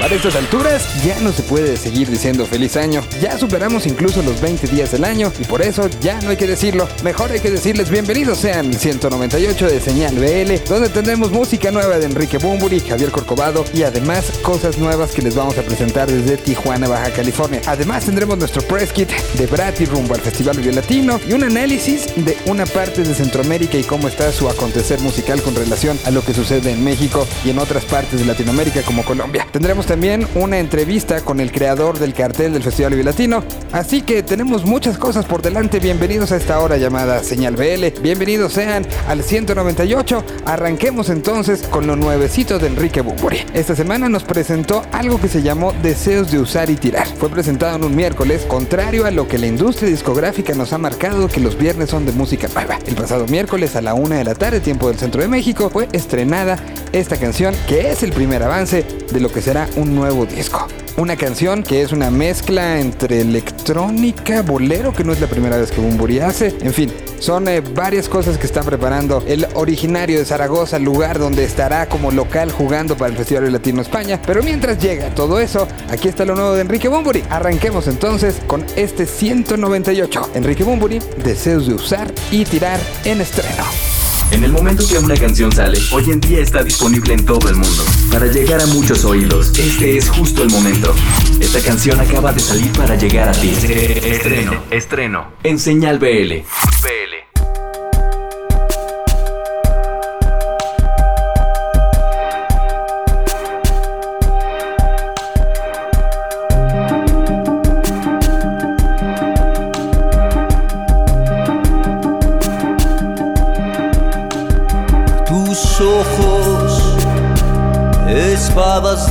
Para estas alturas ya no se puede seguir diciendo feliz año. Ya superamos incluso los 20 días del año y por eso ya no hay que decirlo. Mejor hay que decirles bienvenidos sean el 198 de Señal BL, donde tendremos música nueva de Enrique Bumburi, Javier Corcovado y además cosas nuevas que les vamos a presentar desde Tijuana, Baja California. Además tendremos nuestro press kit de Brati rumbo al Festival Vive Latino y un análisis de una parte de Centroamérica y cómo está su acontecer musical con relación a lo que sucede en México y en otras partes de Latinoamérica como Colombia. Tendremos también una entrevista con el creador del cartel del Festival Latino. Así que tenemos muchas cosas por delante. Bienvenidos a esta hora llamada Señal BL. Bienvenidos sean al 198. Arranquemos entonces con lo nuevecito de Enrique Bumburi. Esta semana nos presentó algo que se llamó Deseos de usar y tirar. Fue presentado en un miércoles, contrario a lo que la industria discográfica nos ha marcado que los viernes son de música nueva. El pasado miércoles a la una de la tarde, tiempo del centro de México, fue estrenada esta canción que es el primer avance de lo que será un nuevo disco. Una canción que es una mezcla entre electrónica, bolero, que no es la primera vez que Bumburi hace. En fin, son eh, varias cosas que está preparando el originario de Zaragoza, lugar donde estará como local jugando para el Festival Latino España. Pero mientras llega todo eso, aquí está lo nuevo de Enrique Bumburi. Arranquemos entonces con este 198. Enrique Bumburi, deseos de usar y tirar en estreno. En el momento que una canción sale, hoy en día está disponible en todo el mundo. Para llegar a muchos oídos, este es justo el momento. Esta canción acaba de salir para llegar a ti. Estreno, estreno, en Señal BL.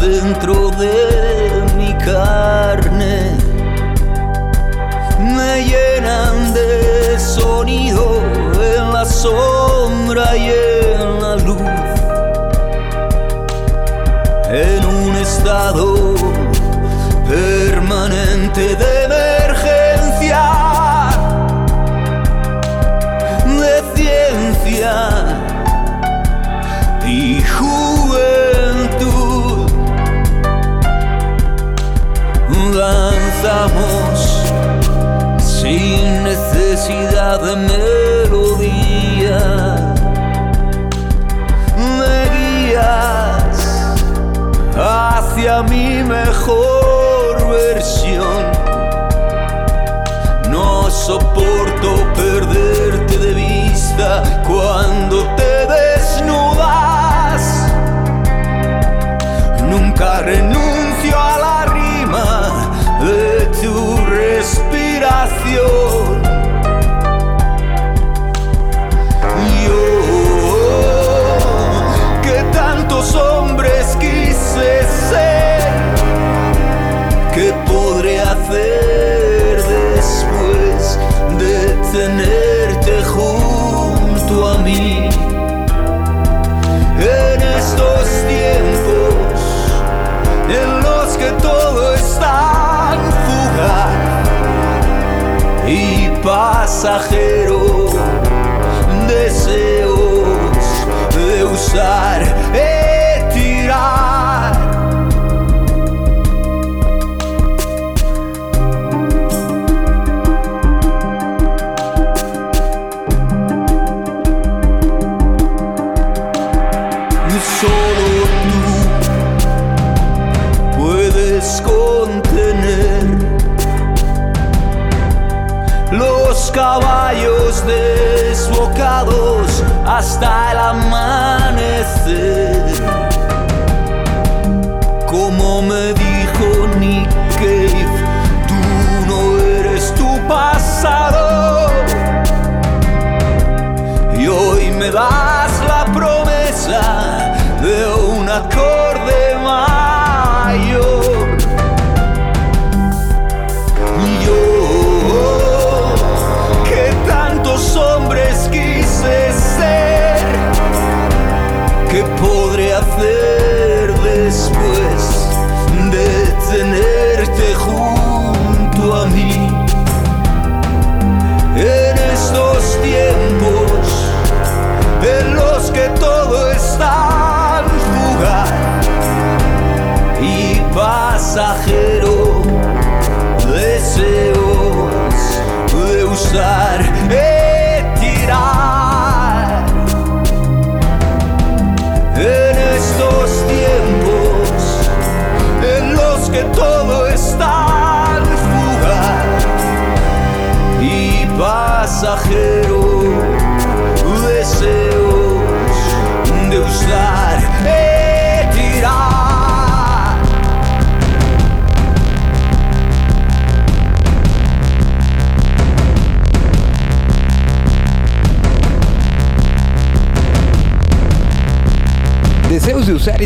Dentro de mi carne. Me llenan de sonido en la sombra y en la luz. En un estado permanente de hacia mi mejor versión. No soporto perderte de vista cuando te desnudas. Nunca renuncio a la respiración. Hacer después de tenerte junto a mí? En estos tiempos en los que todo está fugaz y pasajero, deseos de usar hasta el amanecer. Como me dijo Nick Cave, tú no eres tu pasado. Y hoy me das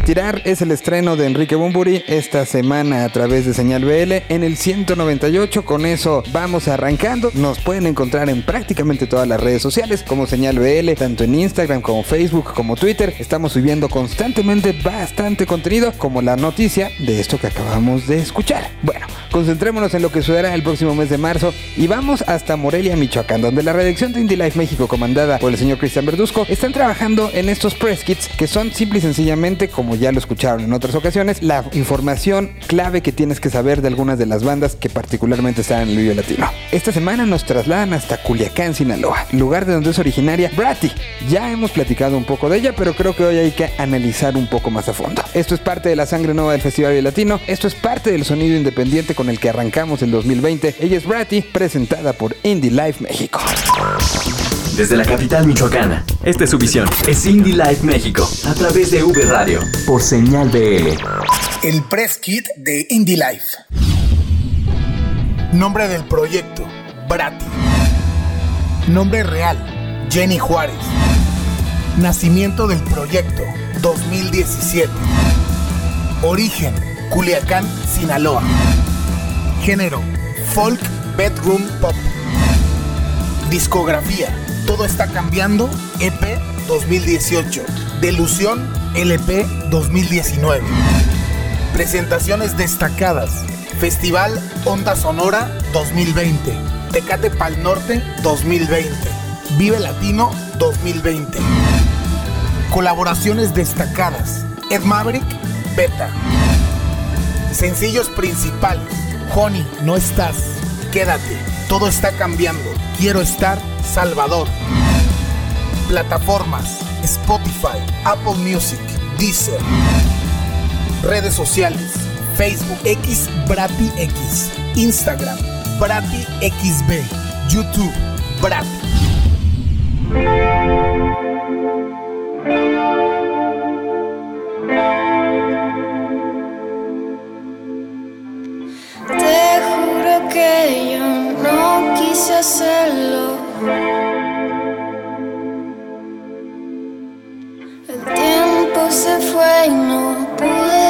tirar es el estreno de Enrique Bumburi esta semana a través de Señal BL en el 198. Con eso vamos arrancando. Nos pueden encontrar en prácticamente todas las redes sociales como Señal BL, tanto en Instagram como Facebook como Twitter. Estamos subiendo constantemente bastante contenido como la noticia de esto que acabamos de escuchar. Bueno, concentrémonos en lo que sucederá el próximo mes de marzo y vamos hasta Morelia, Michoacán, donde la redacción de Indie Life México comandada por el señor Cristian Verduzco están trabajando en estos press kits que son simples y sencillamente, como ya lo escucharon en otras ocasiones, la información clave que tienes que saber de algunas de las bandas que particularmente están en el video latino. Esta semana nos trasladan hasta Culiacán, Sinaloa, lugar de donde es originaria Bratty. Ya hemos platicado un poco de ella, pero creo que hoy hay que analizar un poco más a fondo. Esto es parte de la sangre nueva del Festival Latino, esto es parte del sonido independiente con el que arrancamos el 2020. Ella es Bratty, presentada por Indie Life México. Desde la capital michoacana, esta es su visión. Es Indie Life México, a través de V Radio, por señal BL. El press kit de Indie Life. Nombre del proyecto, Brati. Nombre real, Jenny Juárez. Nacimiento del proyecto, 2017. Origen, Culiacán, Sinaloa. Género, folk bedroom pop. Discografía, Todo está cambiando, EP 2018. Delusión, LP 2019. Presentaciones destacadas. Festival Onda Sonora 2020. Tecate Pal Norte 2020. Vive Latino 2020. Colaboraciones destacadas. Ed Maverick, Beta. Sencillos principales. Honey, no estás. Quédate. Todo está cambiando. Quiero estar. Salvador. Plataformas. Spotify, Apple Music, Deezer. Redes sociales. Facebook X Brati X. Instagram Brati XB. YouTube Brati. Te juro que yo no quise hacerlo. El tiempo se fue y no pude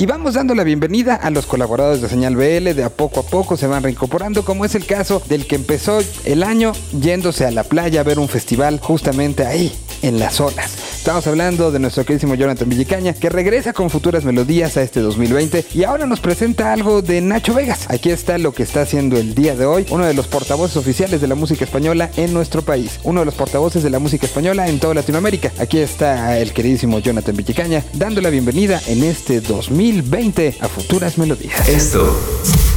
Y vamos dando la bienvenida a los colaboradores de Señal BL, de a poco a poco se van reincorporando, como es el caso del que empezó el año yéndose a la playa a ver un festival justamente ahí, en las olas. Estamos hablando de nuestro queridísimo Jonathan Villicaña, que regresa con futuras melodías a este 2020 y ahora nos presenta algo de Nacho Vegas. Aquí está lo que está haciendo el día de hoy, uno de los portavoces oficiales de la música española en nuestro país, uno de los portavoces de la música española en toda Latinoamérica. Aquí está el queridísimo Jonathan Villicaña, dando la bienvenida en este 2020 a futuras melodías. Esto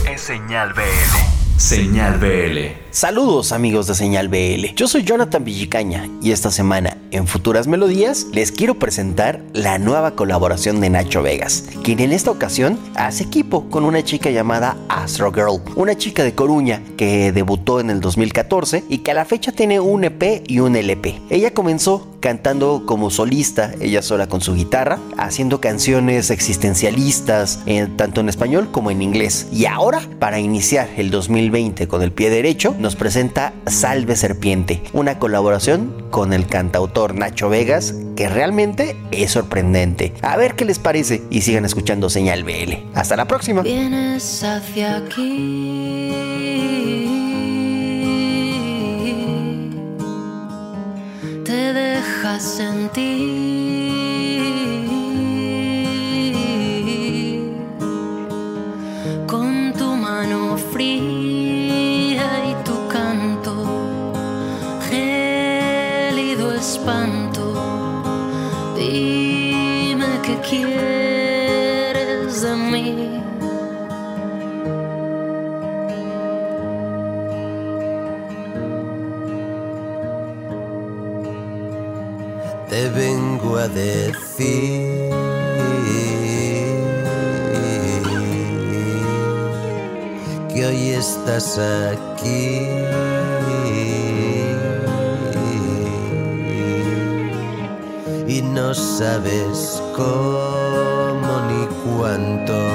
es Señal BL. Señal BL. Saludos amigos de Señal BL, yo soy Jonathan Villicaña y esta semana en Futuras Melodías les quiero presentar la nueva colaboración de Nacho Vegas, quien en esta ocasión hace equipo con una chica llamada Astro Girl, una chica de Coruña que debutó en el 2014 y que a la fecha tiene un EP y un LP. Ella comenzó cantando como solista, ella sola con su guitarra, haciendo canciones existencialistas, eh, tanto en español como en inglés. Y ahora, para iniciar el 2020 con el pie derecho, nos presenta Salve Serpiente, una colaboración con el cantautor Nacho Vegas que realmente es sorprendente. A ver qué les parece y sigan escuchando Señal BL. Hasta la próxima. Vienes hacia aquí, te dejas sentir con tu mano fría espanto. Dime qué quieres de mí. te vengo a decir que hoy estás aquí. Sabes cómo ni cuánto,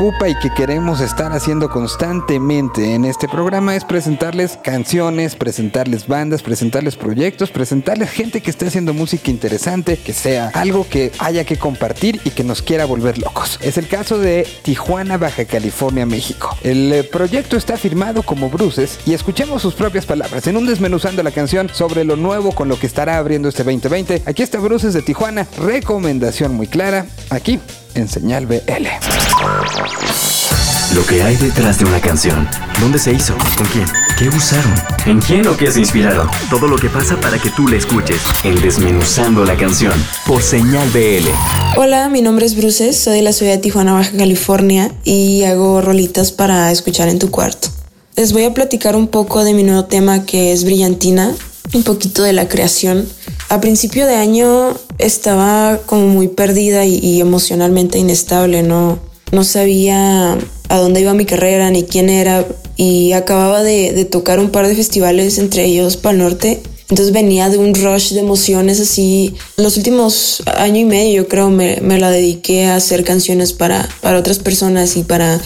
y que queremos estar haciendo constantemente en este programa es presentarles canciones, presentarles bandas, presentarles proyectos, presentarles gente que esté haciendo música interesante, que sea algo que haya que compartir y que nos quiera volver locos. Es el caso de Tijuana, Baja California, México. El eh, proyecto está firmado como Bruces y escuchemos sus propias palabras en un desmenuzando la canción sobre lo nuevo con lo que estará abriendo este 2020. Aquí está Bruces de Tijuana, recomendación muy clara, aquí en Señal BL. Lo que hay detrás de una canción. ¿Dónde se hizo? ¿Con quién? ¿Qué usaron? ¿En quién o qué se inspiraron? Todo lo que pasa para que tú la escuches. En Desmenuzando la canción. Por Señal BL. Hola, mi nombre es Bruces, soy de la ciudad de Tijuana, Baja California y hago rolitas para escuchar en tu cuarto. Les voy a platicar un poco de mi nuevo tema que es Brillantina, un poquito de la creación. A principio de año estaba como muy perdida y, emocionalmente inestable, no, no sabía a dónde iba mi carrera ni quién era y acababa de, de tocar un par de festivales, entre ellos Pal Norte. Entonces venía de un rush de emociones así. Los últimos año y medio yo creo me, me la dediqué a hacer canciones para, para otras personas y para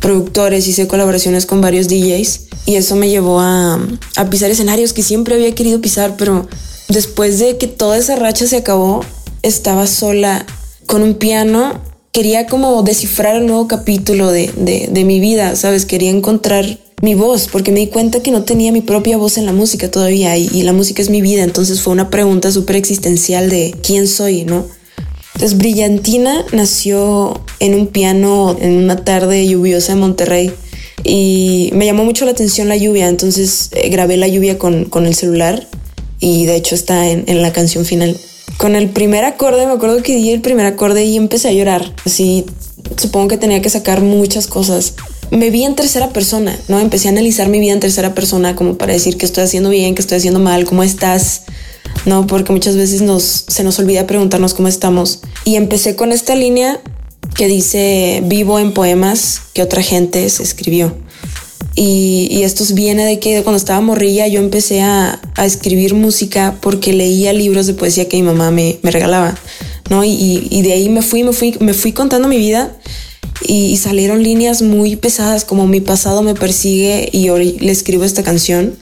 productores. Hice colaboraciones con varios DJs y eso me llevó a, pisar escenarios que siempre había querido pisar, pero después de que toda esa racha se acabó, estaba sola con un piano. Quería como descifrar un nuevo capítulo de, de, de mi vida, ¿sabes? Quería encontrar mi voz, porque me di cuenta que no tenía mi propia voz en la música todavía y, la música es mi vida, entonces fue una pregunta súper existencial de quién soy, ¿no? Entonces Brillantina nació en un piano en una tarde lluviosa en Monterrey y me llamó mucho la atención la lluvia, entonces eh, grabé la lluvia con, con el celular y de hecho está en, en la canción final. Con el primer acorde, me acuerdo que di el primer acorde y empecé a llorar. Así, supongo que tenía que sacar muchas cosas. Me vi en tercera persona, ¿no? Empecé a analizar mi vida en tercera persona como para decir que estoy haciendo bien, que estoy haciendo mal, cómo estás, ¿no? Porque muchas veces nos, se nos olvida preguntarnos cómo estamos. Y empecé con esta línea que dice, vivo en poemas que otra gente se escribió. Y, esto viene de que cuando estaba morrilla yo empecé a, escribir música porque leía libros de poesía que mi mamá me, me regalaba, ¿no? Y, y, de ahí me fui, me fui, me fui contando mi vida y, salieron líneas muy pesadas como mi pasado me persigue y hoy le escribo esta canción,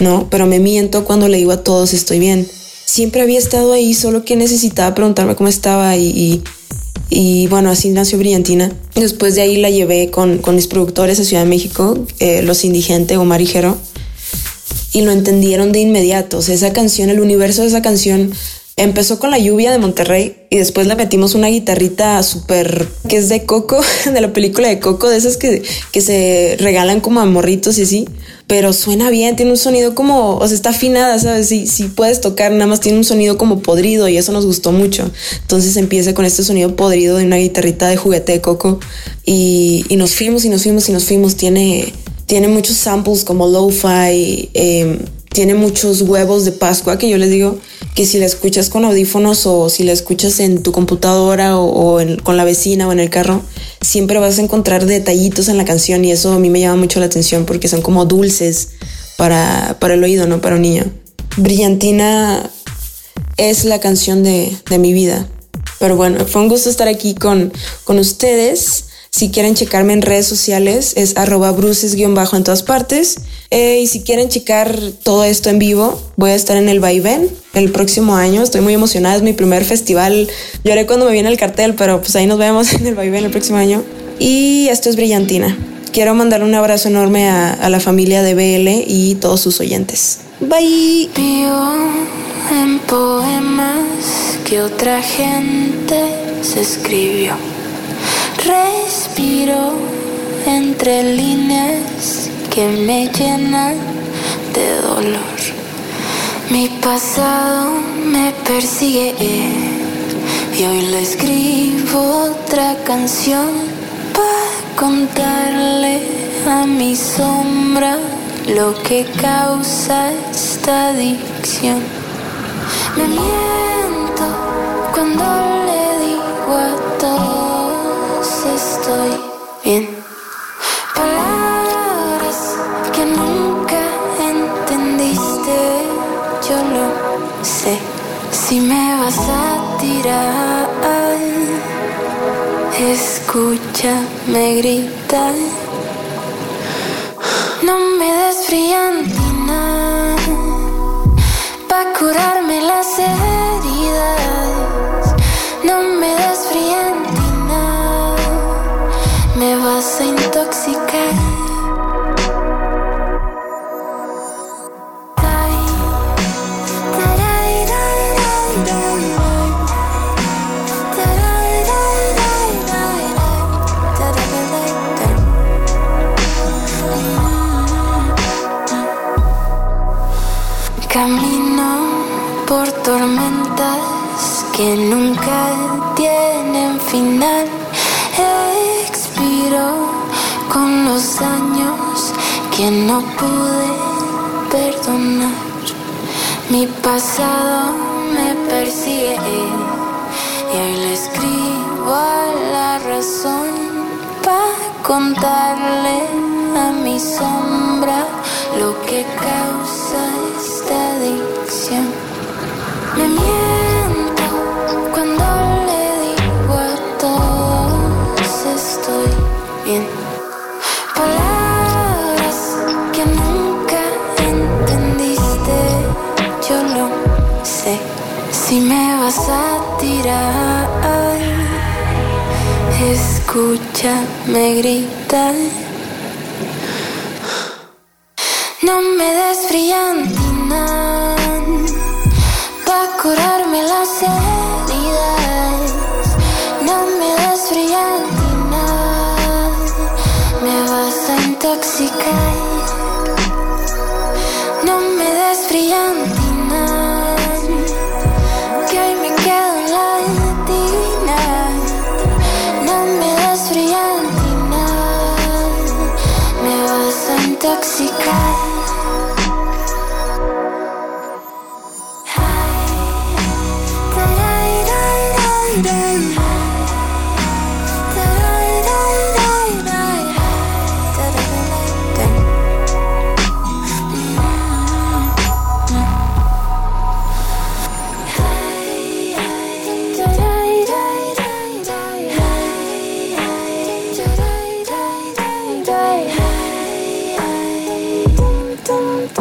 ¿no? Pero me miento cuando le digo a todos estoy bien. Siempre había estado ahí, solo que necesitaba preguntarme cómo estaba y, y y bueno, así nació Brillantina. Después de ahí la llevé con, con mis productores a Ciudad de México, eh, Los Indigentes, Omar y Jero, y lo entendieron de inmediato. O esa canción, el universo de esa canción Empezó con la lluvia de Monterrey y después le metimos una guitarrita súper que es de Coco, de la película de Coco, de esas que, que se regalan como a morritos y así. Pero suena bien, tiene un sonido como, o sea, está afinada, ¿sabes? Si, si puedes tocar, nada más tiene un sonido como podrido y eso nos gustó mucho. Entonces empieza con este sonido podrido de una guitarrita de juguete de Coco y, y nos fuimos y nos fuimos y nos fuimos. Tiene, tiene muchos samples como lo-fi, eh, tiene muchos huevos de Pascua que yo les digo que si la escuchas con audífonos o si la escuchas en tu computadora o, o con la vecina o en el carro, siempre vas a encontrar detallitos en la canción y eso a mí me llama mucho la atención porque son como dulces para, para el oído, ¿no? Para un niño. Brillantina es la canción de, de mi vida. Pero bueno, fue un gusto estar aquí con, con ustedes. Si quieren checarme en redes sociales, es arroba bruces-bajo en todas partes. Eh, y si quieren checar todo esto en vivo, voy a estar en el Vaivén el próximo año. Estoy muy emocionada, es mi primer festival. Lloré cuando me viene el cartel, pero pues ahí nos vemos en el Vaivén el próximo año. Y esto es Brillantina. Quiero mandar un abrazo enorme a, a la familia de BL y todos sus oyentes. Bye. Vivo en poemas que otra gente se escribió. Respiro entre líneas que me llenan de dolor. Mi pasado me persigue y hoy le escribo otra canción para contarle a mi sombra lo que causa esta adicción. Me miento cuando tirar, escúchame gritar. No me des brillantina pa' curarme las heridas. No me des por tormentas que nunca tienen final. Expiro con los años que no pude perdonar. Mi pasado me persigue y hoy le escribo a la razón para contarle a mi sombra lo que causa esta adicción. Miento cuando le digo a todos estoy bien. Palabras que nunca entendiste, yo lo sé. Si me vas a tirar, escúchame gritar. No me des brillantina No me des brillantina, que hoy me quedo en la tina. No me des brillantina, me vas a intoxicar.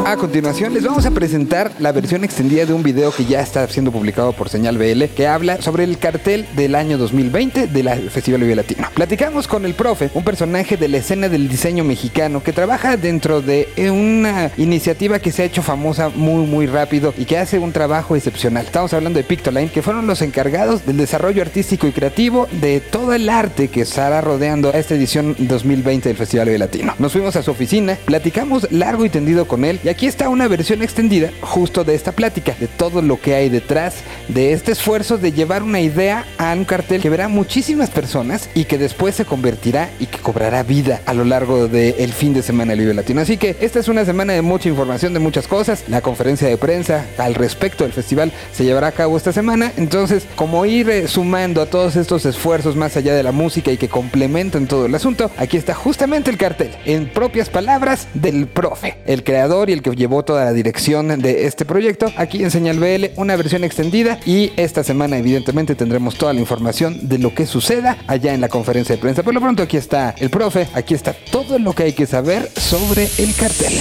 A continuación les vamos a presentar la versión extendida de un video que ya está siendo publicado por Señal BL que habla sobre el cartel del año 2020 del Festival Vive Latino. Platicamos con el profe, un personaje de la escena del diseño mexicano que trabaja dentro de una iniciativa que se ha hecho famosa muy muy rápido y que hace un trabajo excepcional. Estamos hablando de Pictoline, que fueron los encargados del desarrollo artístico y creativo de todo el arte que estará rodeando a esta edición 2020 del Festival Vive Latino. Nos fuimos a su oficina, platicamos largo y tendido con él y aquí está una versión extendida justo de esta plática, de todo lo que hay detrás de este esfuerzo de llevar una idea a un cartel que verá muchísimas personas y que después se convertirá y que cobrará vida a lo largo del fin de semana del Latino. Así que esta es una semana de mucha información, de muchas cosas. La conferencia de prensa al respecto del festival se llevará a cabo esta semana. Entonces, como ir eh, sumando a todos estos esfuerzos más allá de la música y que complementan todo el asunto, aquí está justamente el cartel, en propias palabras del profe, el creador y el que llevó toda la dirección de este proyecto. Aquí en Señal BL, una versión extendida y esta semana evidentemente tendremos toda la información de lo que suceda allá en la conferencia de prensa. Por lo pronto aquí está el profe, aquí está todo lo que hay que saber sobre el cartel.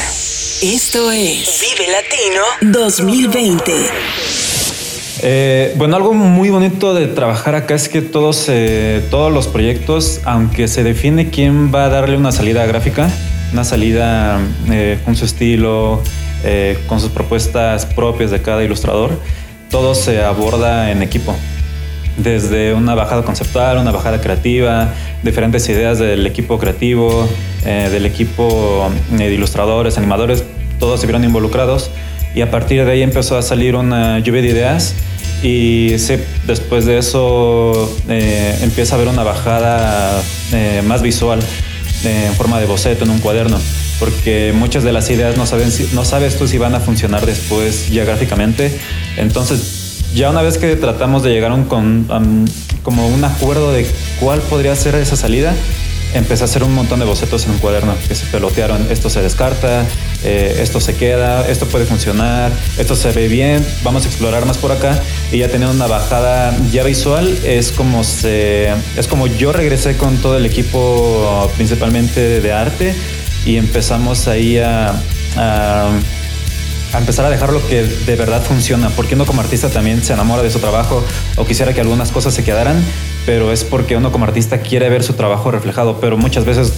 Esto es Vive Latino 2020. Eh, bueno, algo muy bonito de trabajar acá es que todos, eh, todos los proyectos, aunque se define quién va a darle una salida gráfica, una salida eh, con su estilo, eh, con sus propuestas propias de cada ilustrador, todo se aborda en equipo. Desde una bajada conceptual, una bajada creativa, diferentes ideas del equipo creativo, eh, del equipo de ilustradores, animadores, todos se vieron involucrados y a partir de ahí empezó a salir una lluvia de ideas y después de eso empieza a haber una bajada más visual en forma de boceto en un cuaderno porque muchas de las ideas no, saben no sabes tú si van a funcionar después ya gráficamente. Entonces ya una vez que tratamos de llegar a con, como un acuerdo de cuál podría ser esa salida empecé a hacer un montón de bocetos en un cuaderno que se pelotearon. Esto se descarta, eh, esto se queda, esto puede funcionar, esto se ve bien, vamos a explorar más por acá. Y ya teniendo una bajada ya visual, es como, se, es como yo regresé con todo el equipo principalmente de arte y empezamos ahí a- a a empezar a dejar lo que de verdad funciona, porque uno como artista también se enamora de su trabajo o quisiera que algunas cosas se quedaran, pero es porque uno como artista quiere ver su trabajo reflejado, pero muchas veces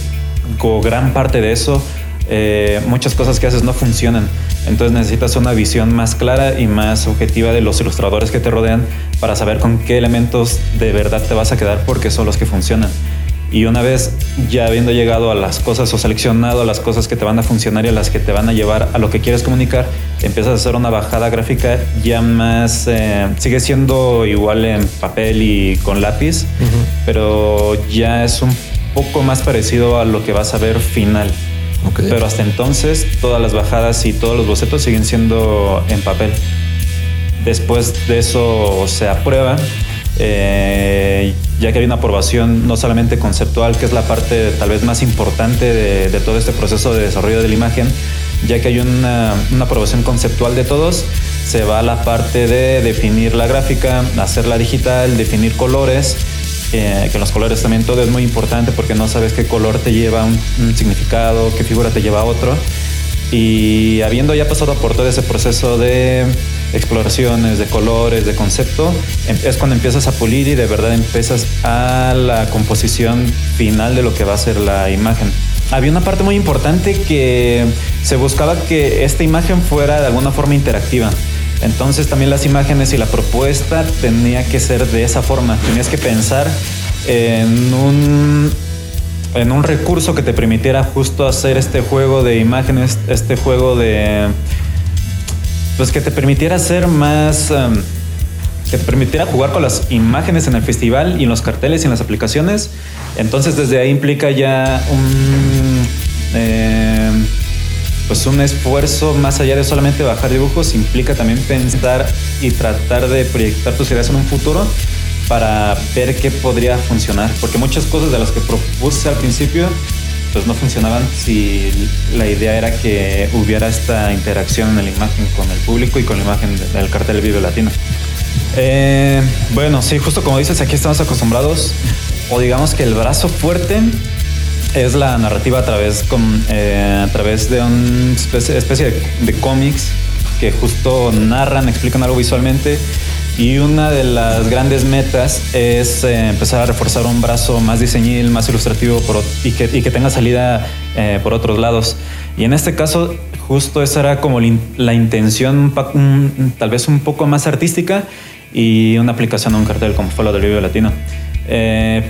con gran parte de eso, eh, muchas cosas que haces no funcionan, entonces necesitas una visión más clara y más objetiva de los ilustradores que te rodean para saber con qué elementos de verdad te vas a quedar porque son los que funcionan. Y una vez ya habiendo llegado a las cosas o seleccionado las cosas que te van a funcionar y a las que te van a llevar a lo que quieres comunicar, empiezas a hacer una bajada gráfica ya más... eh, sigue siendo igual en papel y con lápiz, pero ya es un poco más parecido a lo que vas a ver final. Pero hasta entonces todas las bajadas y todos los bocetos siguen siendo en papel. Después de eso se aprueba, eh, ya que hay una aprobación no solamente conceptual, que es la parte tal vez más importante de, todo este proceso de desarrollo de la imagen, ya que hay una, una aprobación conceptual de todos, se va a la parte de definir la gráfica, hacerla digital, definir colores, eh, que los colores también todo es muy importante porque no sabes qué color te lleva un, un significado, qué figura te lleva a otro. Y habiendo ya pasado por todo ese proceso de exploraciones, de colores, de concepto, em- es cuando empiezas a pulir y de verdad empiezas a la composición final de lo que va a ser la imagen. Había una parte muy importante que se buscaba que esta imagen fuera de alguna forma interactiva. Entonces también las imágenes y la propuesta tenía que ser de esa forma. Tenías que pensar en un en un recurso que te permitiera justo hacer este juego de imágenes, este juego de... Pues que te permitiera hacer más... em, que te permitiera jugar con las imágenes en el festival y en los carteles y en las aplicaciones. Entonces desde ahí implica ya un... em, pues un esfuerzo más allá de solamente bajar dibujos, implica también pensar y tratar de proyectar tus ideas en un futuro para ver qué podría funcionar. Porque muchas cosas de las que propuse al principio pues no funcionaban si la idea era que hubiera esta interacción en la imagen con el público y con la imagen del cartel Vive Latino. Eh, bueno, sí, justo como dices, aquí estamos acostumbrados, o digamos que el brazo fuerte es la narrativa a través, con, eh, a través de una especie, de, de cómics que justo narran, explican algo visualmente. Y una de las grandes metas es eh, empezar a reforzar un brazo más diseñil, más ilustrativo y, que, y que tenga salida eh, por otros lados. Y en este caso, justo esa era como la in- la intención, tal vez un poco más artística y una aplicación a un cartel como fue lo del Vive Latino. Eh,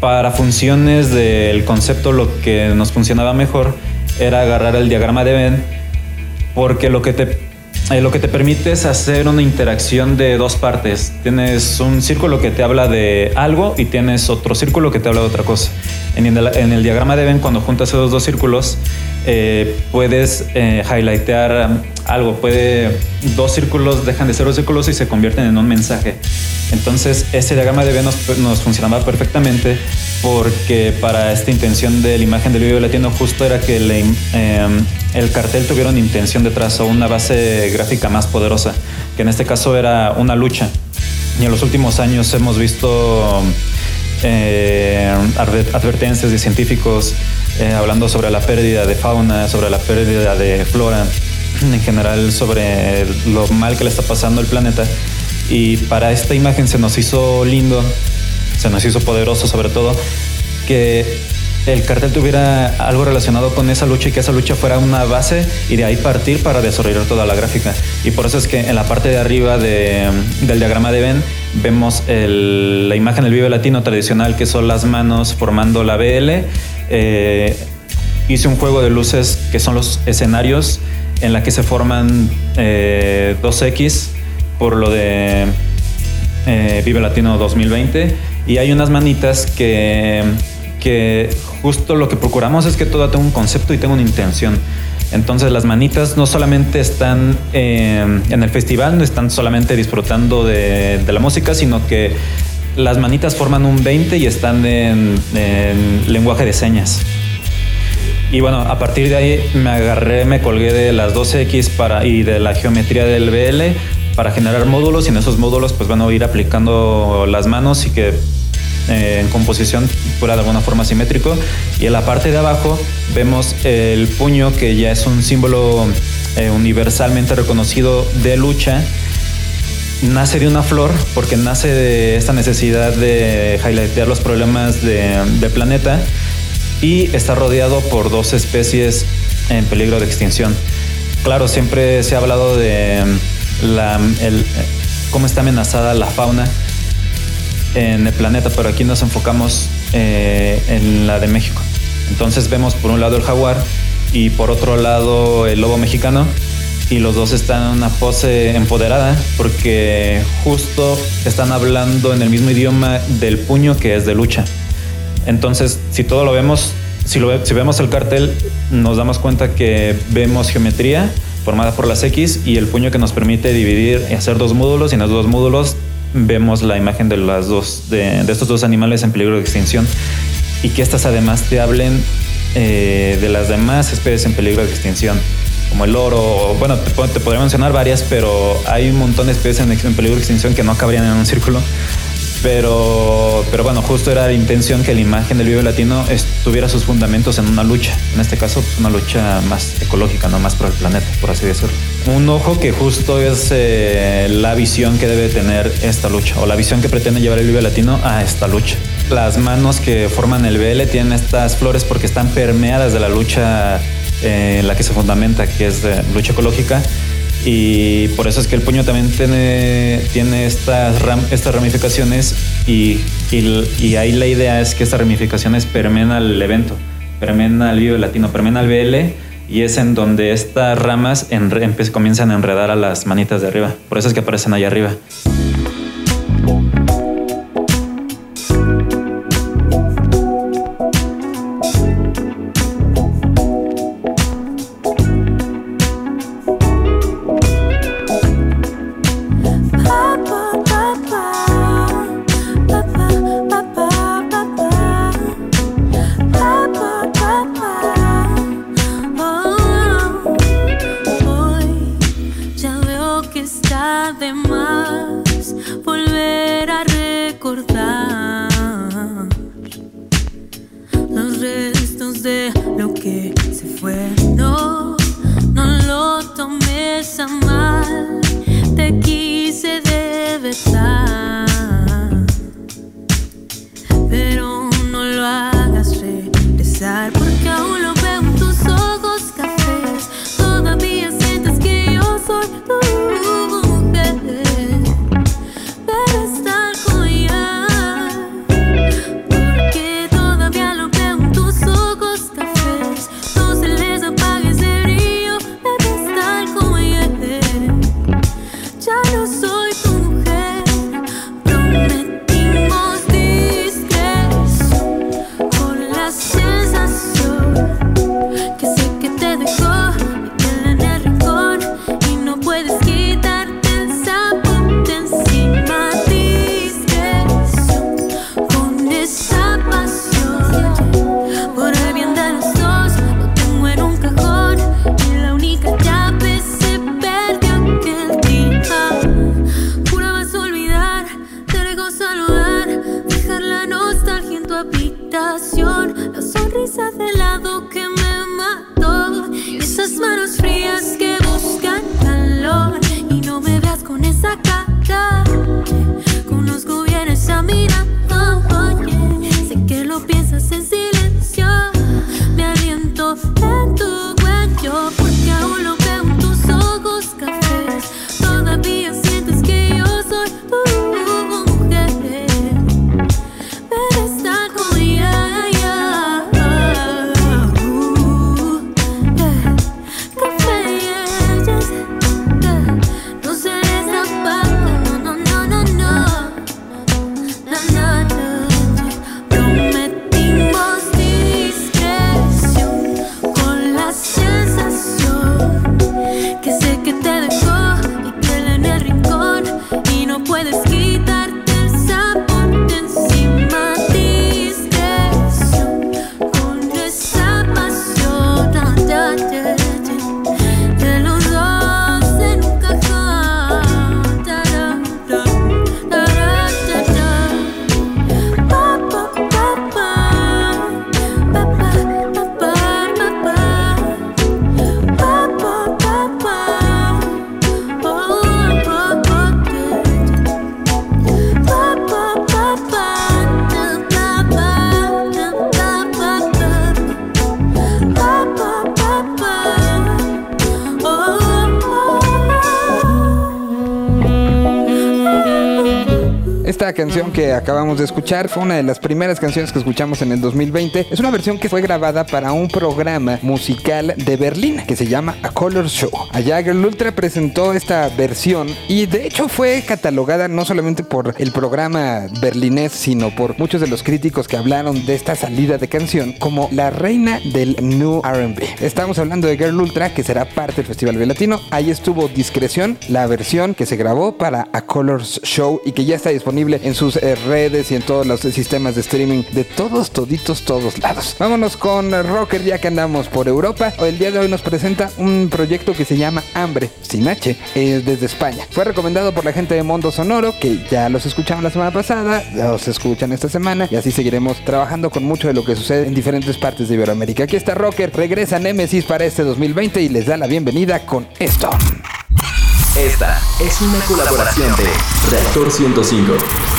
para funciones del concepto lo que nos funcionaba mejor era agarrar el diagrama de Venn porque lo que te eh, lo que te permite es hacer una interacción de dos partes. Tienes un círculo que te habla de algo y tienes otro círculo que te habla de otra cosa. En el, en el diagrama de Venn, cuando juntas esos dos círculos, eh, puedes eh, highlightear um, algo. Puede, dos círculos dejan de ser dos círculos y se convierten en un mensaje. Entonces, ese diagrama de Venn nos, nos funcionaba perfectamente porque para esta intención de la imagen del video latino justo era que le, el cartel tuviera una intención detrás o una base gráfica más poderosa, que en este caso era una lucha. Y en los últimos años hemos visto eh, adver- advertencias de científicos eh, hablando sobre la pérdida de fauna, sobre la pérdida de flora, en general sobre lo mal que le está pasando al planeta. Y para esta imagen se nos hizo lindo, se nos hizo poderoso sobre todo, que el cartel tuviera algo relacionado con esa lucha y que esa lucha fuera una base y de ahí partir para desarrollar toda la gráfica. Y por eso es que en la parte de arriba de- del diagrama de Venn vemos la imagen del Vive Latino tradicional que son las manos formando la BL. Eh, hice un juego de luces que son los escenarios en la que se forman eh, 2X por lo de eh, Vive Latino 2020 y hay unas manitas que, que justo lo que procuramos es que todo tenga un concepto y tenga una intención. Entonces las manitas no solamente están eh, en el festival, no están solamente disfrutando de, la música, sino que las manitas forman un 20 y están en, en lenguaje de señas. Y bueno, a partir de ahí me agarré, me colgué de las 12X para, y de la geometría del BL para generar módulos y en esos módulos pues van a ir aplicando las manos y que eh, en composición fuera de alguna forma simétrico. Y en la parte de abajo vemos el puño que ya es un símbolo eh, universalmente reconocido de lucha. Nace de una flor porque nace de esta necesidad de highlightear los problemas de- planeta y está rodeado por dos especies en peligro de extinción. Claro, siempre se ha hablado de cómo está amenazada la fauna en el planeta, pero aquí nos enfocamos eh, en la de México. Entonces vemos por un lado el jaguar y por otro lado el lobo mexicano y los dos están en una pose empoderada porque justo están hablando en el mismo idioma del puño que es de lucha. Entonces, si todo lo vemos, si, lo si vemos el cartel, nos damos cuenta que vemos geometría formada por las X y el puño que nos permite dividir y hacer dos módulos y en los dos módulos vemos la imagen de las dos de, de estos dos animales en peligro de extinción y que estas además te hablen eh, de las demás especies en peligro de extinción como el oro, bueno, te, te podría mencionar varias, pero hay un montón de especies en, en peligro de extinción que no cabrían en un círculo. Pero, pero bueno, justo era la intención que la imagen del Vive Latino tuviera sus fundamentos en una lucha. En este caso, una lucha más ecológica, no más por el planeta, por así decirlo. Un ojo que justo es eh, la visión que debe tener esta lucha, o la visión que pretende llevar el Vive Latino a esta lucha. Las manos que forman el BL tienen estas flores porque están permeadas de la lucha eh, en la que se fundamenta, que es de lucha ecológica. Y por eso es que el puño también tiene, tiene estas, ram- estas ramificaciones y, y- ahí la idea es que estas ramificaciones permeen al evento, permeen al Vive Latino, permeen al BL y es en donde estas ramas empe- comienzan a enredar a las manitas de arriba. Por eso es que aparecen ahí arriba. de más volver a recordar los restos de lo que se fue. No, no lo tomes a más. Que acabamos de escuchar fue una de las primeras canciones que escuchamos en el 2020. Es una versión que fue grabada para un programa musical de Berlín que se llama A Color Show. Allá Girl Ultra presentó esta versión y de hecho fue catalogada no solamente por el programa berlinés, sino por muchos de los críticos que hablaron de esta salida de canción como la reina del New RB. Estamos hablando de Girl Ultra que será parte del Festival Latino. Ahí estuvo Discreción, la versión que se grabó para A Colors Show y que ya está disponible en sus eh, redes y en todos los sistemas de streaming de todos, toditos, todos lados. Vámonos con Rocker ya que andamos por Europa. El día de hoy nos presenta un proyecto que se llama Hambre, sin H, eh, desde España. Fue recomendado por la gente de Mondo Sonoro, que ya los escucharon la semana pasada, los escuchan esta semana y así seguiremos trabajando con mucho de lo que sucede en diferentes partes de Iberoamérica. Aquí está Rocker, regresa Nemesis para este 2020 y les da la bienvenida con esto. Esta es una colaboración de Reactor 105.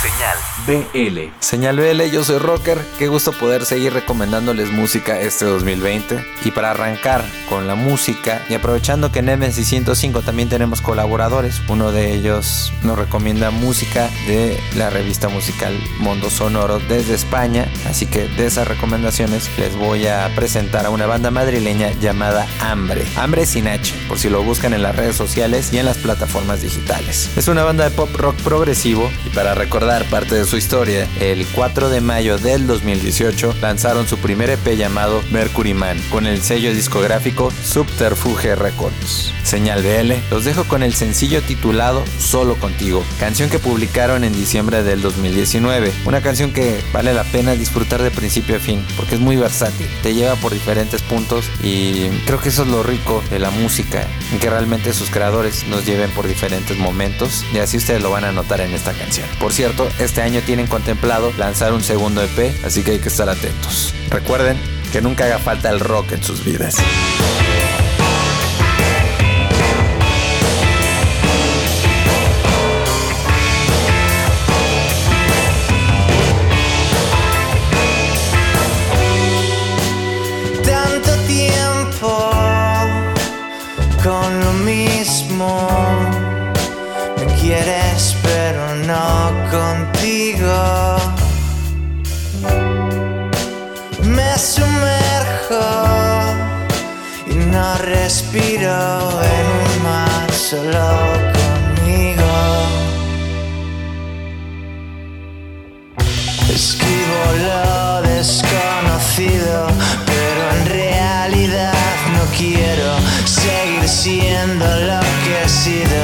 Señal BL. Señal BL, yo soy Rocker, qué gusto poder seguir recomendándoles música este 2020. Y para arrancar con la música, y aprovechando que en Nemesis 105 también tenemos colaboradores, uno de ellos nos recomienda música de la revista musical Mundo Sonoro desde España, así que de esas recomendaciones les voy a presentar a una banda madrileña llamada Hambre. Hambre sin H, por si lo buscan en las redes sociales y en las plataformas digitales. Es una banda de pop rock progresivo y para recordar parte de su historia, el 4 de mayo del 2018 lanzaron su primer EP llamado Mercury Man con el sello discográfico Subterfuge Records. Señal BL, los dejo con el sencillo titulado Solo Contigo, canción que publicaron en diciembre del 2019. Una canción que vale la pena disfrutar de principio a fin porque es muy versátil, te lleva por diferentes puntos y creo que eso es lo rico de la música, que realmente sus creadores nos lleven por diferentes momentos y así ustedes lo van a notar en esta canción. Por cierto, este año tienen contemplado lanzar un segundo EP, así que hay que estar atentos. Recuerden que nunca haga falta el rock en sus vidas. Respiro en un mar solo conmigo. Esquivo lo desconocido, pero en realidad no quiero seguir siendo lo que he sido.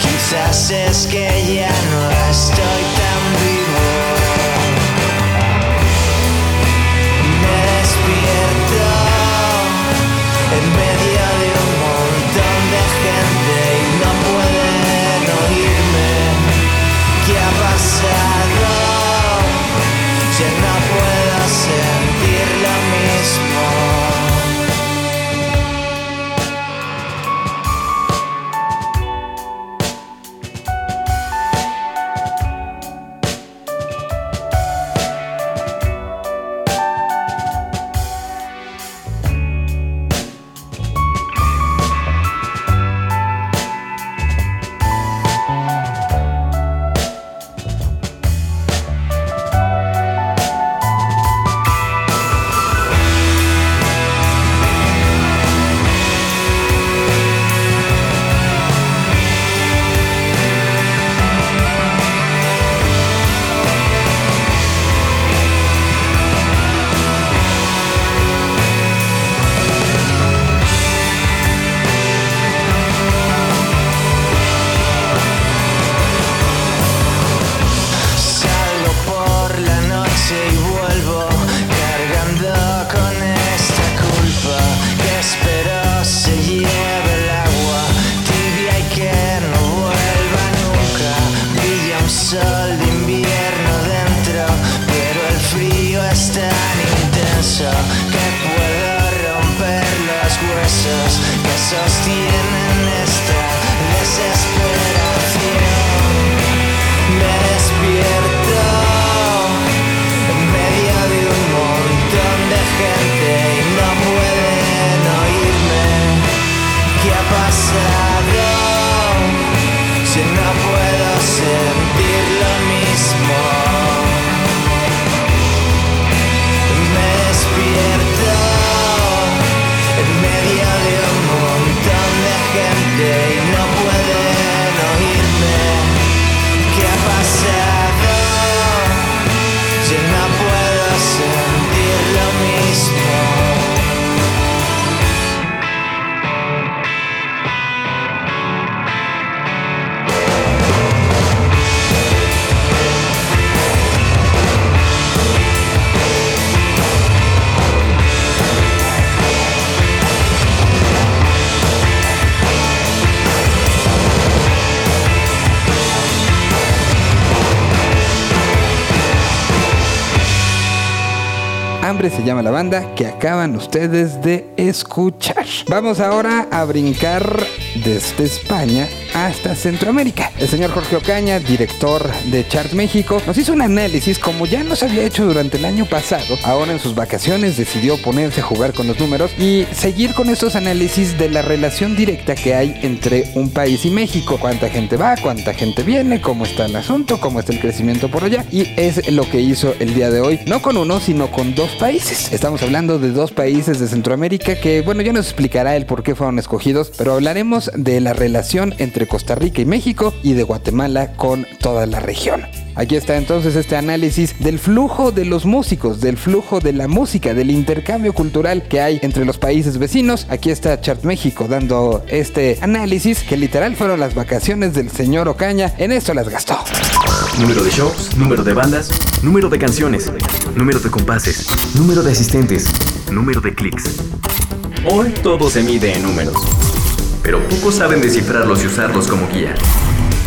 Quizás es que ya no daddy. Se llama la banda que acaban ustedes de escuchar. Vamos ahora a brincar desde España hasta Centroamérica. El señor Jorge Ocaña, director de Chart México, nos hizo un análisis como ya nos había hecho durante el año pasado. Ahora en sus vacaciones decidió ponerse a jugar con los números y seguir con estos análisis de la relación directa que hay entre un país y México. Cuánta gente va, cuánta gente viene, cómo está el asunto, cómo está el crecimiento por allá. Y es lo que hizo el día de hoy, no con uno, sino con dos países. Estamos hablando de dos países de Centroamérica que, bueno, ya nos explicará el por qué fueron escogidos, pero hablaremos de la relación entre Costa Rica y México y de Guatemala con toda la región. Aquí está entonces este análisis del flujo de los músicos, del flujo de la música, del intercambio cultural que hay entre los países vecinos. Aquí está Chart México dando este análisis que literal fueron las vacaciones del señor Ocaña. En esto las gastó. Número de shows, número de bandas, número de canciones, número de compases, número de asistentes, número de clics. Hoy todo se mide en números, pero pocos saben descifrarlos y usarlos como guía.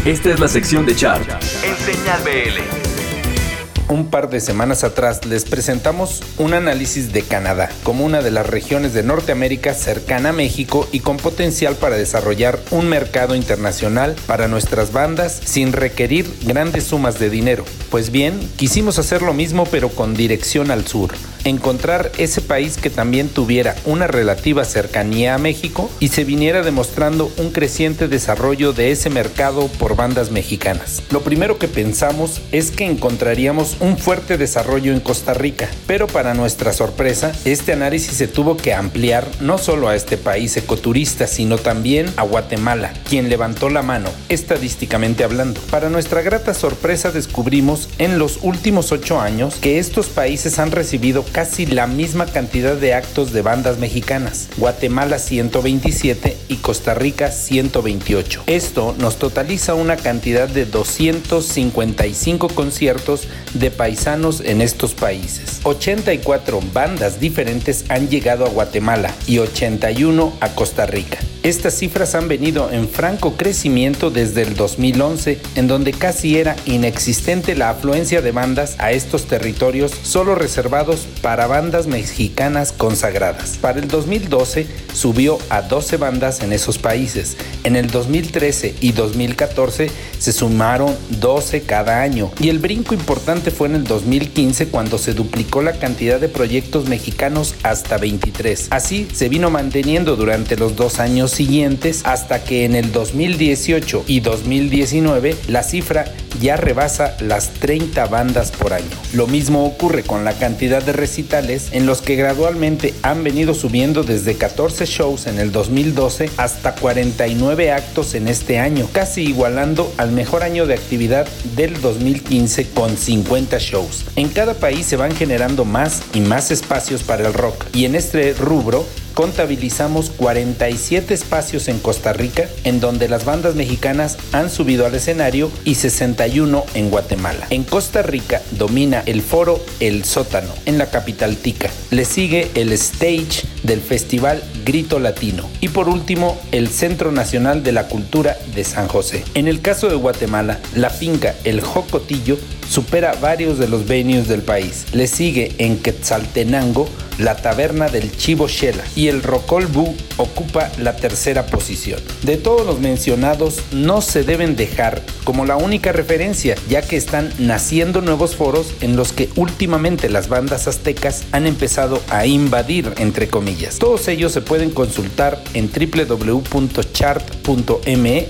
Esta es la sección de Chart en Señal BL. Un par de semanas atrás les presentamos un análisis de Canadá como una de las regiones de Norteamérica cercana a México y con potencial para desarrollar un mercado internacional para nuestras bandas sin requerir grandes sumas de dinero. Pues bien, quisimos hacer lo mismo pero con dirección al sur encontrar ese país que también tuviera una relativa cercanía a México y se viniera demostrando un creciente desarrollo de ese mercado por bandas mexicanas. Lo primero que pensamos es que encontraríamos un fuerte desarrollo en Costa Rica, pero para nuestra sorpresa, este análisis se tuvo que ampliar no solo a este país ecoturista, sino también a Guatemala, quien levantó la mano, estadísticamente hablando. Para nuestra grata sorpresa descubrimos en los últimos ocho años que estos países han recibido casi la misma cantidad de actos de bandas mexicanas, Guatemala 127 y Costa Rica 128. Esto nos totaliza una cantidad de 255 conciertos de paisanos en estos países. 84 bandas diferentes han llegado a Guatemala y 81 a Costa Rica. Estas cifras han venido en franco crecimiento desde el 2011, en donde casi era inexistente la afluencia de bandas a estos territorios solo reservados para bandas mexicanas consagradas. Para el 2012 subió a 12 bandas en esos países. En el 2013 y 2014 se sumaron 12 cada año. Y el brinco importante fue en el 2015 cuando se duplicó la cantidad de proyectos mexicanos hasta 23. Así se vino manteniendo durante los dos años siguientes hasta que en el 2018 y 2019 la cifra ya rebasa las 30 bandas por año. Lo mismo ocurre con la cantidad de recitales en los que gradualmente han venido subiendo desde 14 shows en el 2012 hasta 49 actos en este año, casi igualando al mejor año de actividad del 2015 con 50 shows. En cada país se van generando más y más espacios para el rock y en este rubro contabilizamos 47 espacios en Costa Rica, en donde las bandas mexicanas han subido al escenario, y 61 en Guatemala. En Costa Rica domina el foro El Sótano, en la capital Tica. Le sigue el stage del festival Grito Latino. Y por último, el Centro Nacional de la Cultura de San José. En el caso de Guatemala, la finca El Jocotillo supera varios de los venues del país. Le sigue en Quetzaltenango la taberna del Chivo Shela y el Rocol Bu ocupa la tercera posición. De todos los mencionados no se deben dejar como la única referencia ya que están naciendo nuevos foros en los que últimamente las bandas aztecas han empezado a invadir entre comillas. Todos ellos se pueden consultar en www.chart.me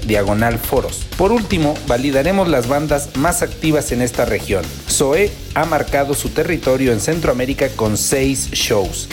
diagonal foros. Por último, validaremos las bandas más activas en esta región. Zoe ha marcado su territorio en Centroamérica con seis shows.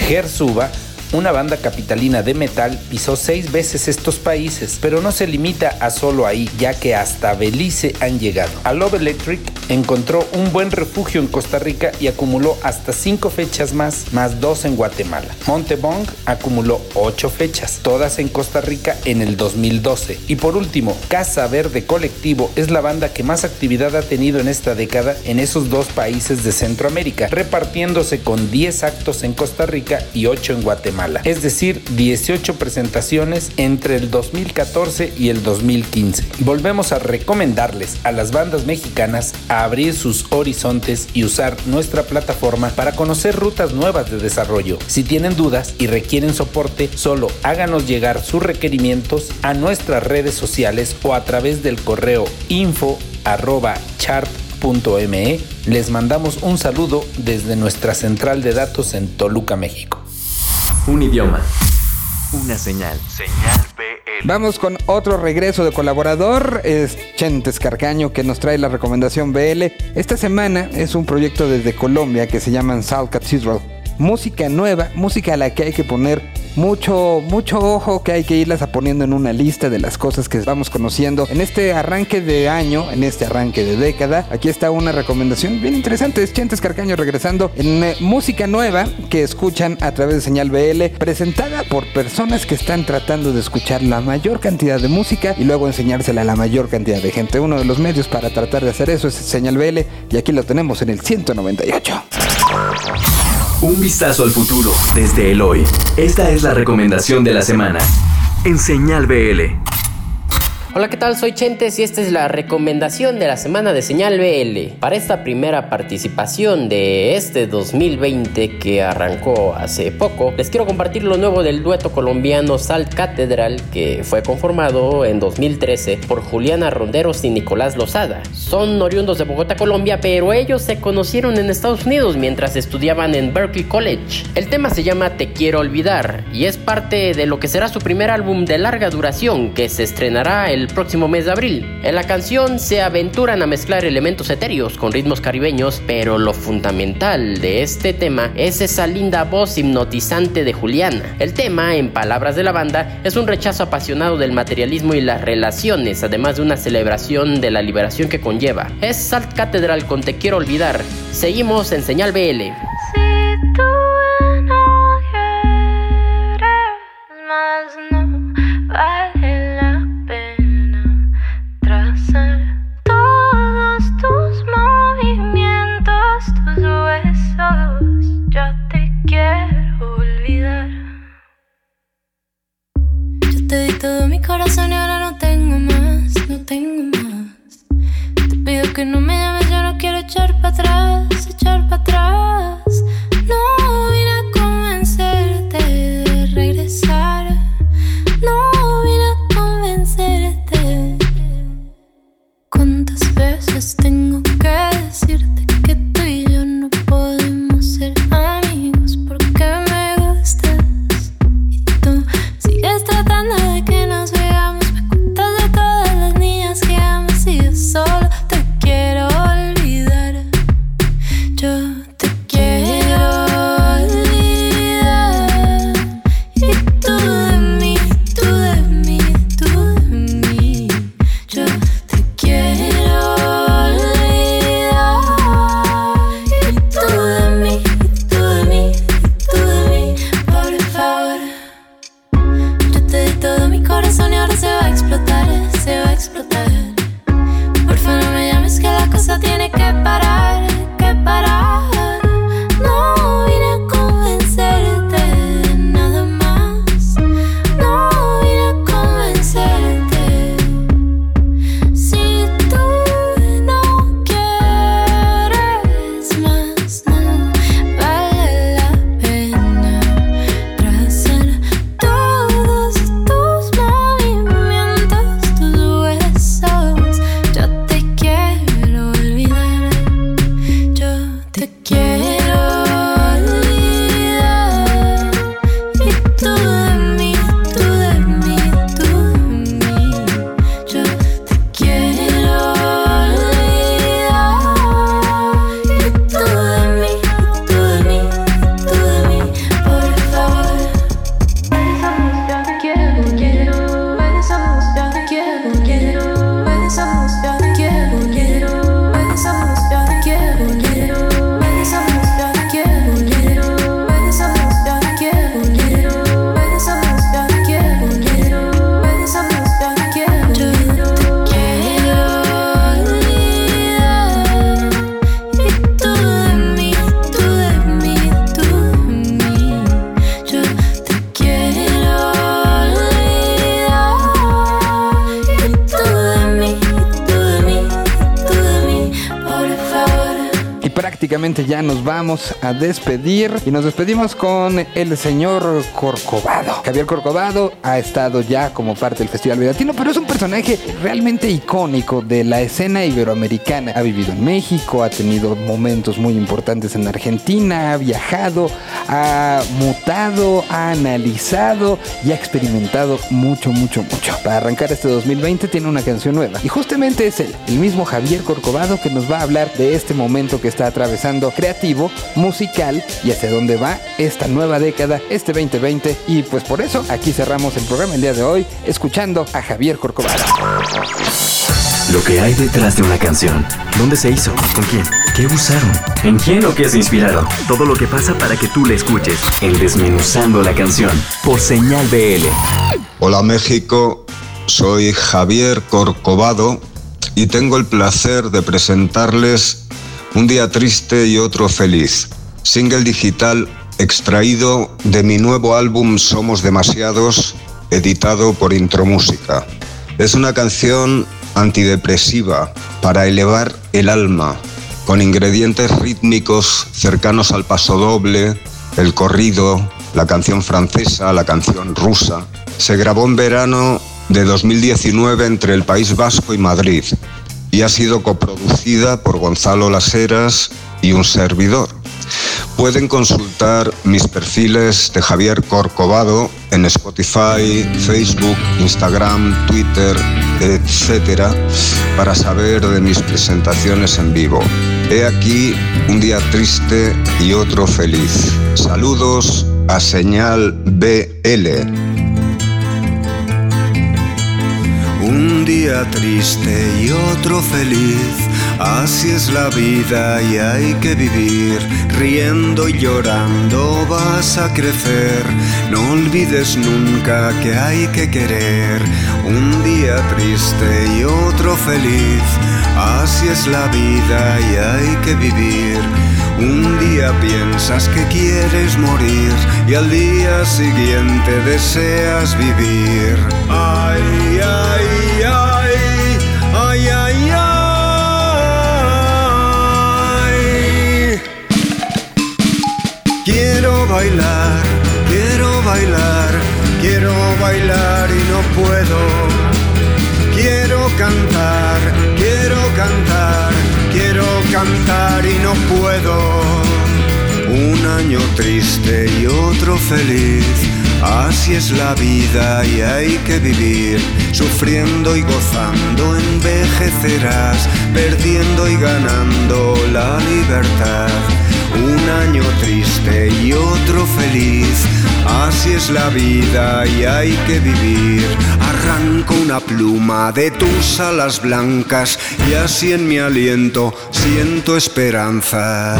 Una banda capitalina de metal pisó seis veces estos países, pero no se limita a solo ahí, ya que hasta Belice han llegado. A Love Electric encontró un buen refugio en Costa Rica y acumuló hasta cinco fechas más, más dos en Guatemala. Montebong acumuló ocho fechas, todas en Costa Rica en el 2012. Y por último, Casa Verde Colectivo es la banda que más actividad ha tenido en esta década en esos dos países de Centroamérica, repartiéndose con 10 actos en Costa Rica y 8 en Guatemala. Es decir, 18 presentaciones entre el 2014 y el 2015. Volvemos a recomendarles a las bandas mexicanas a abrir sus horizontes y usar nuestra plataforma para conocer rutas nuevas de desarrollo. Si tienen dudas y requieren soporte, solo háganos llegar sus requerimientos a nuestras redes sociales o a través del correo info chart.me. Les mandamos un saludo desde nuestra central de datos en Toluca, México. Un idioma. Una señal. Señal BL. Vamos con otro regreso de colaborador, es Chentes Carcaño que nos trae la recomendación BL. Esta semana es un proyecto desde Colombia que se llama Salt Cathedral. Música nueva, música a la que hay que poner mucho, mucho ojo, que hay que irlas a poniendo en una lista de las cosas que vamos conociendo en este arranque de año, en este arranque de década. Aquí está una recomendación bien interesante, es Chentes Carcaño regresando en eh, música nueva que escuchan a través de Señal BL, presentada por personas que están tratando de escuchar la mayor cantidad de música y luego enseñársela a la mayor cantidad de gente. Uno de los medios para tratar de hacer eso es Señal BL y aquí lo tenemos en el 198. Un vistazo al futuro desde el hoy. Esta es la recomendación de la semana. En Señal BL. Hola, ¿qué tal? Soy Chentes y esta es la recomendación de la semana de Señal BL. Para esta primera participación de este 2020 que arrancó hace poco, les quiero compartir lo nuevo del dueto colombiano Salt Catedral que fue conformado en 2013 por Juliana Ronderos y Nicolás Lozada. Son oriundos de Bogotá, Colombia, pero ellos se conocieron en Estados Unidos mientras estudiaban en Berkeley College. El tema se llama Te quiero olvidar y es parte de lo que será su primer álbum de larga duración que se estrenará el próximo mes de abril. En la canción se aventuran a mezclar elementos etéreos con ritmos caribeños, pero lo fundamental de este tema es esa linda voz hipnotizante de Juliana. El tema, en palabras de la banda, es un rechazo apasionado del materialismo y las relaciones, además de una celebración de la liberación que conlleva. Es Salt Catedral con Te Quiero Olvidar. Seguimos en Señal BL. Todo mi corazón y ahora no tengo más, no tengo más. Te pido que no me llames, yo no quiero echar para atrás, echar para atrás. No despedir y nos despedimos con el señor Corcovado. Javier Corcovado ha estado ya como parte del Festival Latino, pero es un personaje realmente icónico de la escena iberoamericana. Ha vivido en México, ha tenido momentos muy importantes en Argentina, ha viajado, ha mutado, ha analizado y ha experimentado mucho, mucho, mucho. Para arrancar este 2020 tiene una canción nueva y justamente es él, el mismo Javier Corcovado que nos va a hablar de este momento que está atravesando creativo, musical y hacia dónde va esta nueva década, este 2020 y pues por eso aquí cerramos el programa el día de hoy escuchando a Javier Corcovado. Lo que hay detrás de una canción. ¿Dónde se hizo? ¿Con quién? ¿Qué usaron? ¿En quién o qué se inspiraron? Todo lo que pasa para que tú la escuches. En Desmenuzando la canción. Por Señal BL. Hola México, soy Javier Corcovado y tengo el placer de presentarles Un día triste y otro feliz, single digital extraído de mi nuevo álbum Somos Demasiados, editado por Intromúsica. Es una canción antidepresiva para elevar el alma, con ingredientes rítmicos cercanos al paso doble, el corrido, la canción francesa, la canción rusa. Se grabó en verano de 2019 entre el País Vasco y Madrid y ha sido coproducida por Gonzalo Laseras y un servidor. Pueden consultar mis perfiles de Javier Corcovado en Spotify, Facebook, Instagram, Twitter, etc. para saber de mis presentaciones en vivo. He aquí un día triste y otro feliz. Saludos a Señal BL. Un día triste y otro feliz, así es la vida y hay que vivir. Riendo y llorando vas a crecer, no olvides nunca que hay que querer. Un día triste y otro feliz, así es la vida y hay que vivir. Un día piensas que quieres morir y al día siguiente deseas vivir. Ay, ay, ay, bailar, quiero bailar, quiero bailar y no puedo. Quiero cantar, quiero cantar, quiero cantar y no puedo. Un año triste y otro feliz, así es la vida y hay que vivir. Sufriendo y gozando envejecerás, perdiendo y ganando la libertad. Un año triste y otro feliz, así es la vida y hay que vivir. Arranco una pluma de tus alas blancas y así en mi aliento siento esperanza.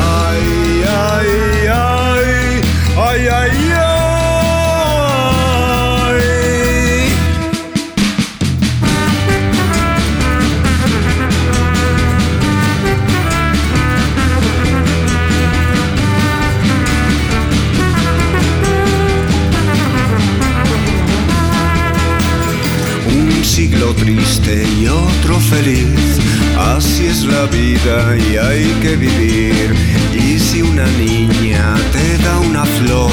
Siglo triste y otro feliz, así es la vida y hay que vivir. Y si una niña te da una flor,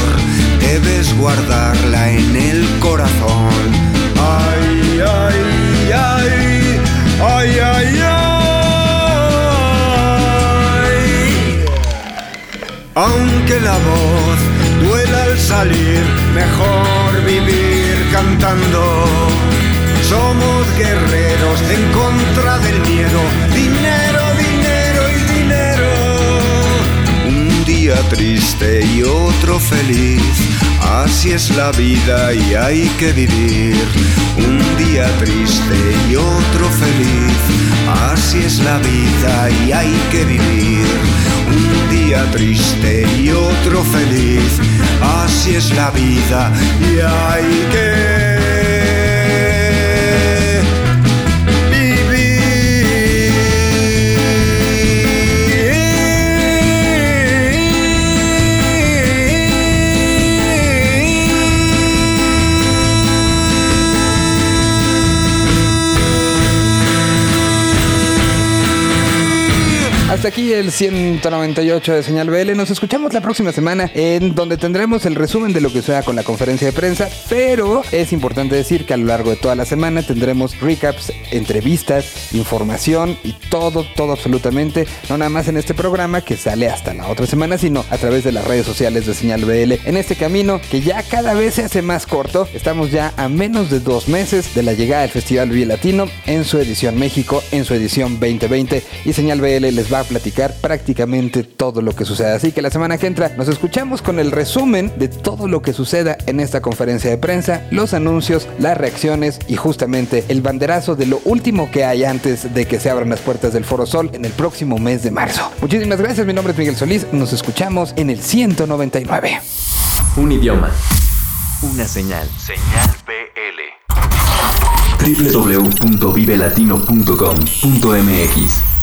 debes guardarla en el corazón. Ay, ay, ay, ay, ay, ay. Aunque la voz duela al salir, mejor vivir cantando. Somos guerreros en contra del miedo. Dinero, dinero y dinero. Un día triste y otro feliz. Así es la vida y hay que vivir. Un día triste y otro feliz. Así es la vida y hay que vivir. Un día triste y otro feliz. Así es la vida y hay que Hasta hasta aquí el 198 de Señal BL. Nos escuchamos la próxima semana en donde tendremos el resumen de lo que suceda con la conferencia de prensa. Pero es importante decir que a lo largo de toda la semana tendremos recaps, entrevistas, información y todo, todo absolutamente. No nada más en este programa que sale hasta la otra semana, sino a través de las redes sociales de Señal BL. En este camino que ya cada vez se hace más corto, estamos ya a menos de dos meses de la llegada del Festival Vive Latino en su edición México, en su edición 2020. Y Señal BL les va a platicar prácticamente todo lo que sucede. Así que la semana que entra nos escuchamos con el resumen de todo lo que suceda en esta conferencia de prensa, los anuncios, las reacciones y justamente el banderazo de lo último que hay antes de que se abran las puertas del Foro Sol en el próximo mes de marzo. Muchísimas gracias, mi nombre es Miguel Solís, nos escuchamos en el 199. Un idioma. Una señal. Señal BL. www.vivelatino.com.mx